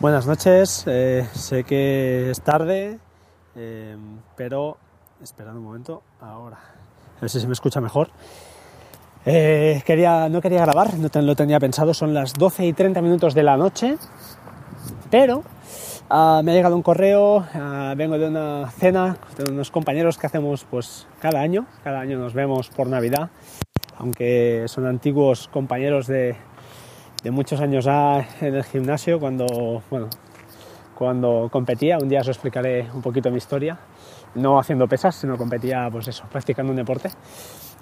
Buenas noches, eh, sé que es tarde, eh, pero esperad un momento, ahora, a ver si se me escucha mejor. Eh, quería, no quería grabar, no lo tenía pensado, son las 12 y 30 minutos de la noche, pero ah, me ha llegado un correo, ah, vengo de una cena de unos compañeros que hacemos pues cada año, cada año nos vemos por Navidad, aunque son antiguos compañeros de, de muchos años en el gimnasio cuando, bueno, cuando competía. Un día os explicaré un poquito mi historia. No haciendo pesas, sino competía, pues eso, practicando un deporte.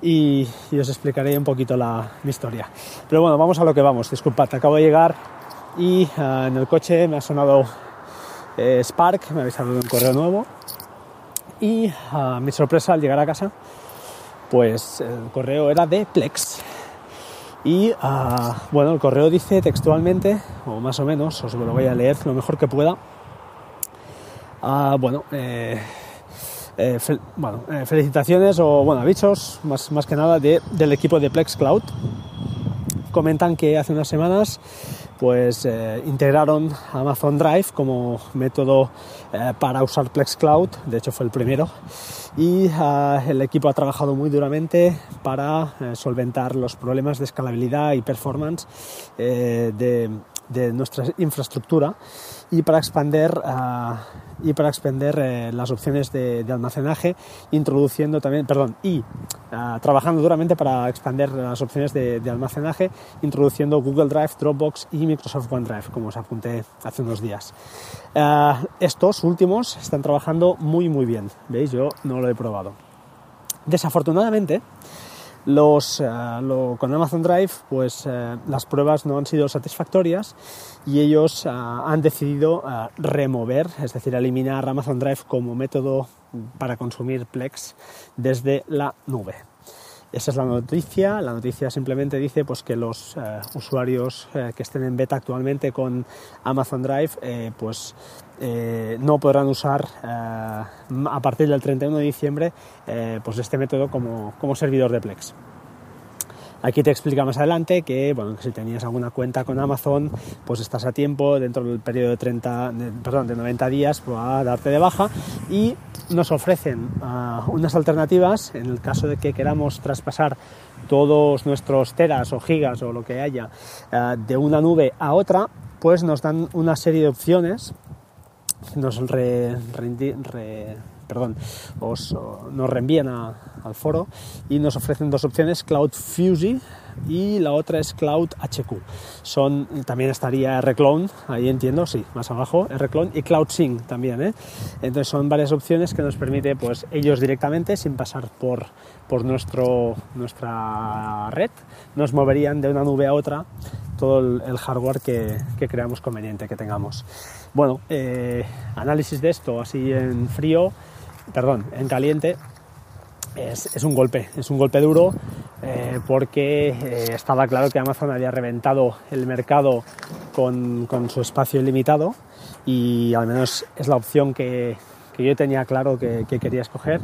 Y, os explicaré un poquito la, mi historia. Pero bueno, vamos a lo que vamos. Disculpad, acabo de llegar y ah, en el coche me ha sonado eh, Spark, me ha avisado de un correo nuevo. Y ah, mi sorpresa al llegar a casa, pues el correo era de Plex. Y ah, bueno, el correo dice textualmente, o más o menos, os lo voy a leer lo mejor que pueda. Ah, bueno, eh, eh, eh, felicitaciones o bueno, avisos más, más que nada de, del equipo de Plex Cloud. Comentan que hace unas semanas pues integraron Amazon Drive como método para usar Plex Cloud, de hecho fue el primero, y ah, el equipo ha trabajado muy duramente para eh, solventar los problemas de escalabilidad y performance eh, de, de nuestra infraestructura y para expandir, ah, y para expandir eh, las opciones de, almacenaje, introduciendo también, perdón, y ah, trabajando duramente para expandir las opciones de, almacenaje, introduciendo Google Drive, Dropbox y Microsoft OneDrive, como os apunté hace unos días. Ah, estos últimos están trabajando muy muy bien, ¿veis? Yo no lo he probado. Desafortunadamente, los, eh, con Amazon Drive, pues eh, las pruebas no han sido satisfactorias y ellos eh, han decidido remover, es decir, eliminar Amazon Drive como método para consumir Plex desde la nube. Esa es la noticia. La noticia simplemente dice pues, que los usuarios que estén en beta actualmente con Amazon Drive pues, no podrán usar a partir del 31 de diciembre pues este método como, como servidor de Plex. Aquí te explica más adelante que, bueno, si tenías alguna cuenta con Amazon, pues estás a tiempo dentro del periodo de 30, perdón, de 90 días pues, a darte de baja y nos ofrecen ah, unas alternativas en el caso de que queramos traspasar todos nuestros teras o gigas o lo que haya ah, de una nube a otra, pues nos dan una serie de opciones, nos re, perdón, os, nos reenvían al foro y nos ofrecen dos opciones, Cloud Fuse y la otra es Cloud HQ. Son, también estaría R-Clone, ahí entiendo, sí, más abajo, R-Clone y Cloud Sync también. ¿eh? Entonces son varias opciones que nos permite pues, ellos directamente, sin pasar por, por nuestro, nuestra red, nos moverían de una nube a otra todo el, hardware que, que, creamos conveniente que tengamos. Bueno, eh, análisis de esto así en frío perdón, en caliente, es, un golpe, es un golpe duro eh, porque eh, estaba claro que Amazon había reventado el mercado con, su espacio ilimitado y al menos es la opción que, yo tenía claro que, quería escoger.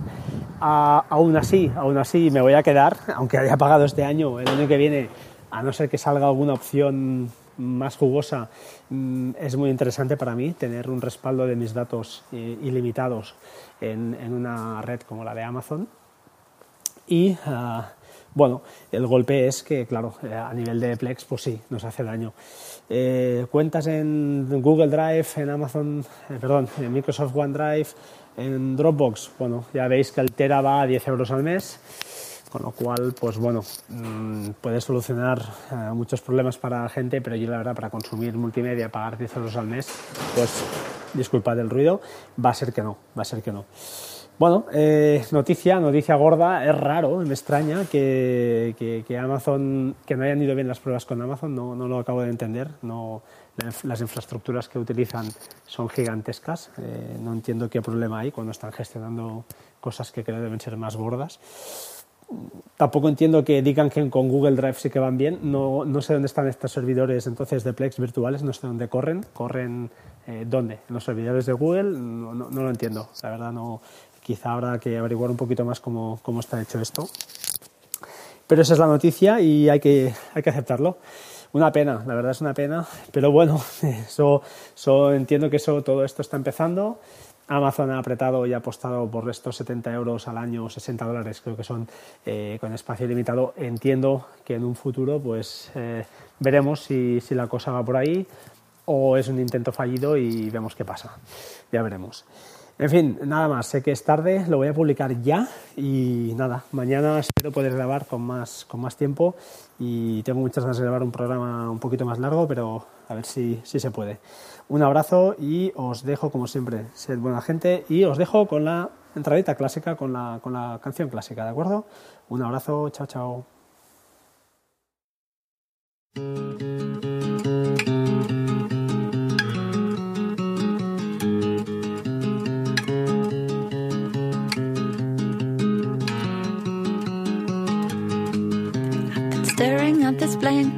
aún así, aún así me voy a quedar, aunque haya pagado este año, el año que viene, a no ser que salga alguna opción más jugosa, mm, es muy interesante para mí tener un respaldo de mis datos eh, ilimitados en, una red como la de Amazon. Y ah, bueno, el golpe es que, claro, eh, a nivel de Plex, pues sí, nos hace daño. Eh, cuentas en Google Drive, en Amazon, perdón, en Microsoft OneDrive, en Dropbox, bueno, ya veis que el Tera va a 10 euros al mes con lo cual, pues bueno, mm, puede solucionar eh, muchos problemas para la gente, pero yo la verdad para consumir multimedia, pagar 10 euros al mes, pues disculpad el ruido, va a ser que no, va a ser que no. Bueno, eh, noticia, noticia gorda, es raro, me extraña que, Amazon, que no hayan ido bien las pruebas con Amazon, no, no lo acabo de entender, no, las infraestructuras que utilizan son gigantescas, eh, no entiendo qué problema hay cuando están gestionando cosas que creo deben ser más gordas tampoco entiendo que digan que con Google Drive sí que van bien. No, no sé dónde están estos servidores entonces de Plex virtuales, no sé dónde corren. ¿Corren eh, dónde? ¿En los servidores de Google? No, no, lo entiendo. La verdad, no. Quizá habrá que averiguar un poquito más cómo, cómo, está hecho esto. Pero esa es la noticia y hay que, hay que aceptarlo. Una pena, la verdad es una pena, pero bueno, eso, eso entiendo que eso, todo esto está empezando. Amazon ha apretado y ha apostado por estos 70 euros al año, 60 dólares creo que son, eh, con espacio limitado. Entiendo que en un futuro pues eh, veremos si, si la cosa va por ahí o es un intento fallido y vemos qué pasa. Ya veremos. En fin, nada más, sé que es tarde, lo voy a publicar ya y nada, mañana espero poder grabar con más, con más tiempo y tengo muchas ganas de grabar un programa un poquito más largo, pero a ver si, si se puede. Un abrazo y os dejo como siempre, ser buena gente y os dejo con la entradita clásica, con la, con la canción clásica, ¿de acuerdo? Un abrazo, chao, chao.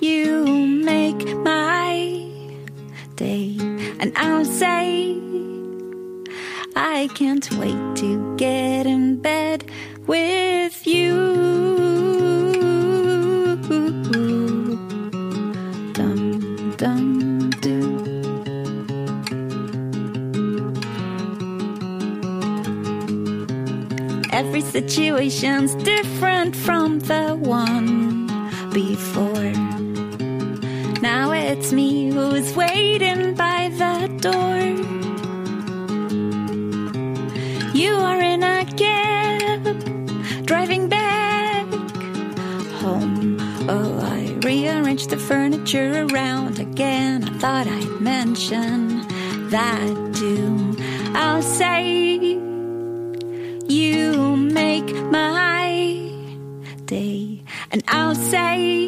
you make my day, and I'll say I can't wait to get in bed with you. Every situation's different from the one before. Now it's me who's waiting by the door. You are in a cab, driving back home. Oh, I rearranged the furniture around again. I thought I'd mention that too. I'll say you make my day, and I'll say